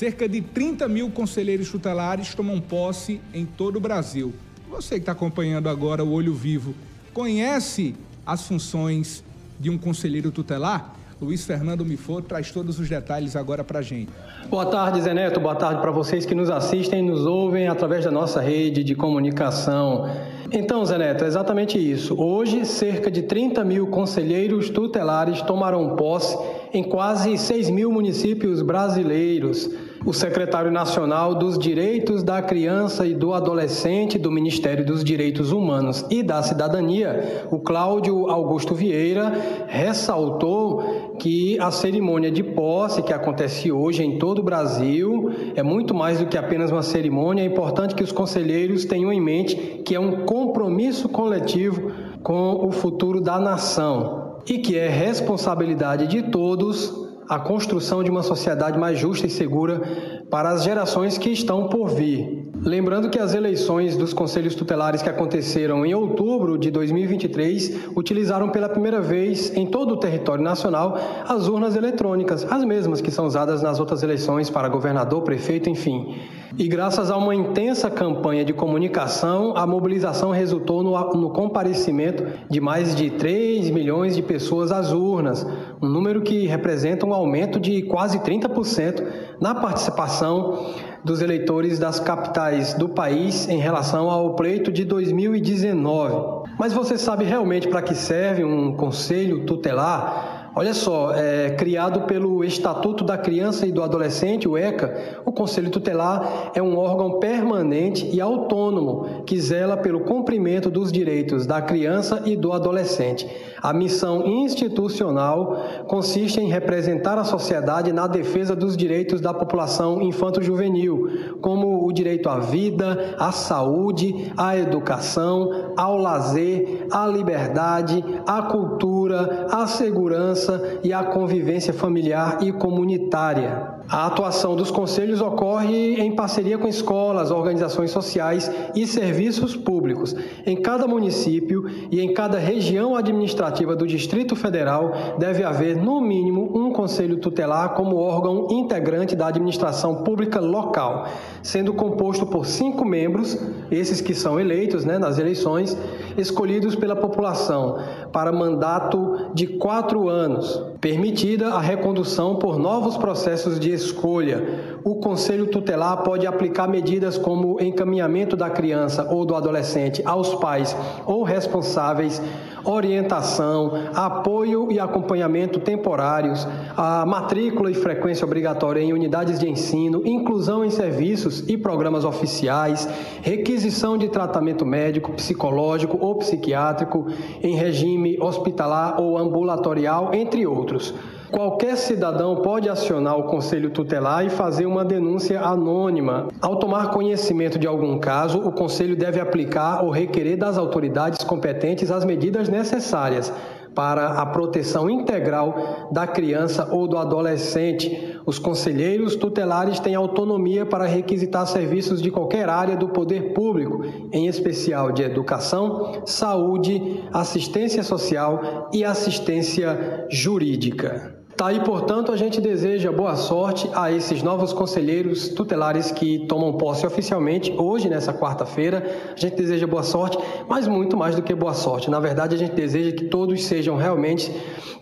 Cerca de 30 mil conselheiros tutelares tomam posse em todo o Brasil. Você que está acompanhando agora o Olho Vivo, conhece as funções de um conselheiro tutelar? Luiz Fernando Mifor traz todos os detalhes agora para a gente. Boa tarde, Zé Neto. Boa tarde para vocês que nos assistem e nos ouvem através da nossa rede de comunicação. Então, Zé Neto, é exatamente isso. Hoje, cerca de 30 mil conselheiros tutelares tomarão posse em quase 6 mil municípios brasileiros o secretário nacional dos Direitos da Criança e do Adolescente do Ministério dos Direitos Humanos e da Cidadania, o Cláudio Augusto Vieira, ressaltou que a cerimônia de posse que acontece hoje em todo o Brasil é muito mais do que apenas uma cerimônia. É importante que os conselheiros tenham em mente que é um compromisso coletivo com o futuro da nação e que é responsabilidade de todos a construção de uma sociedade mais justa e segura para as gerações que estão por vir. Lembrando que as eleições dos conselhos tutelares que aconteceram em outubro de 2023 utilizaram pela primeira vez em todo o território nacional as urnas eletrônicas, as mesmas que são usadas nas outras eleições para governador, prefeito, enfim. E graças a uma intensa campanha de comunicação, a mobilização resultou no, no comparecimento de mais de 3 milhões de pessoas às urnas, um número que representa um aumento de quase 30% na participação dos eleitores das capitais do país em relação ao pleito de 2019. Mas você sabe realmente para que serve um conselho tutelar? Olha só, é, criado pelo Estatuto da Criança e do Adolescente, o ECA, o Conselho Tutelar é um órgão permanente e autônomo que zela pelo cumprimento dos direitos da criança e do adolescente. A missão institucional consiste em representar a sociedade na defesa dos direitos da população infanto-juvenil, como o direito à vida, à saúde, à educação, ao lazer, à liberdade, à cultura, à segurança e à convivência familiar e comunitária. A atuação dos conselhos ocorre em parceria com escolas, organizações sociais e serviços públicos. Em cada município e em cada região administrativa do Distrito Federal deve haver, no mínimo, um conselho tutelar como órgão integrante da administração pública local, sendo composto por cinco membros, esses que são eleitos né, nas eleições, escolhidos pela população para mandato de quatro anos, permitida a recondução por novos processos de escolha. O Conselho Tutelar pode aplicar medidas como encaminhamento da criança ou do adolescente aos pais ou responsáveis, orientação, apoio e acompanhamento temporários, a matrícula e frequência obrigatória em unidades de ensino, inclusão em serviços e programas oficiais, requisição de tratamento médico, psicológico ou psiquiátrico em regime hospitalar ou ambulatorial, entre outros. Qualquer cidadão pode acionar o Conselho Tutelar e fazer uma denúncia anônima. Ao tomar conhecimento de algum caso, o Conselho deve aplicar ou requerer das autoridades competentes as medidas necessárias para a proteção integral da criança ou do adolescente. Os conselheiros tutelares têm autonomia para requisitar serviços de qualquer área do poder público, em especial de educação, saúde, assistência social e assistência jurídica. Tá aí, portanto, a gente deseja boa sorte a esses novos conselheiros tutelares que tomam posse oficialmente hoje, nessa quarta-feira. A gente deseja boa sorte, mas muito mais do que boa sorte. Na verdade, a gente deseja que todos sejam realmente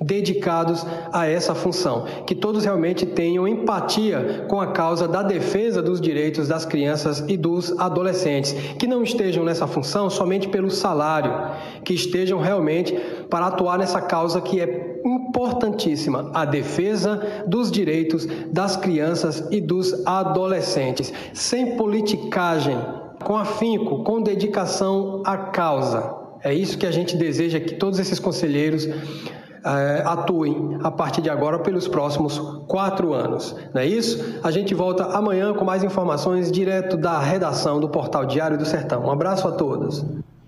dedicados a essa função, que todos realmente tenham empatia com a causa da defesa dos direitos das crianças e dos adolescentes, que não estejam nessa função somente pelo salário, que estejam realmente para atuar nessa causa que é importantíssima, a defesa dos direitos das crianças e dos adolescentes, sem politicagem, com afinco, com dedicação à causa. É isso que a gente deseja que todos esses conselheiros é, atuem a partir de agora pelos próximos quatro anos. Não é isso? A gente volta amanhã com mais informações direto da redação do Portal Diário do Sertão. Um abraço a todos.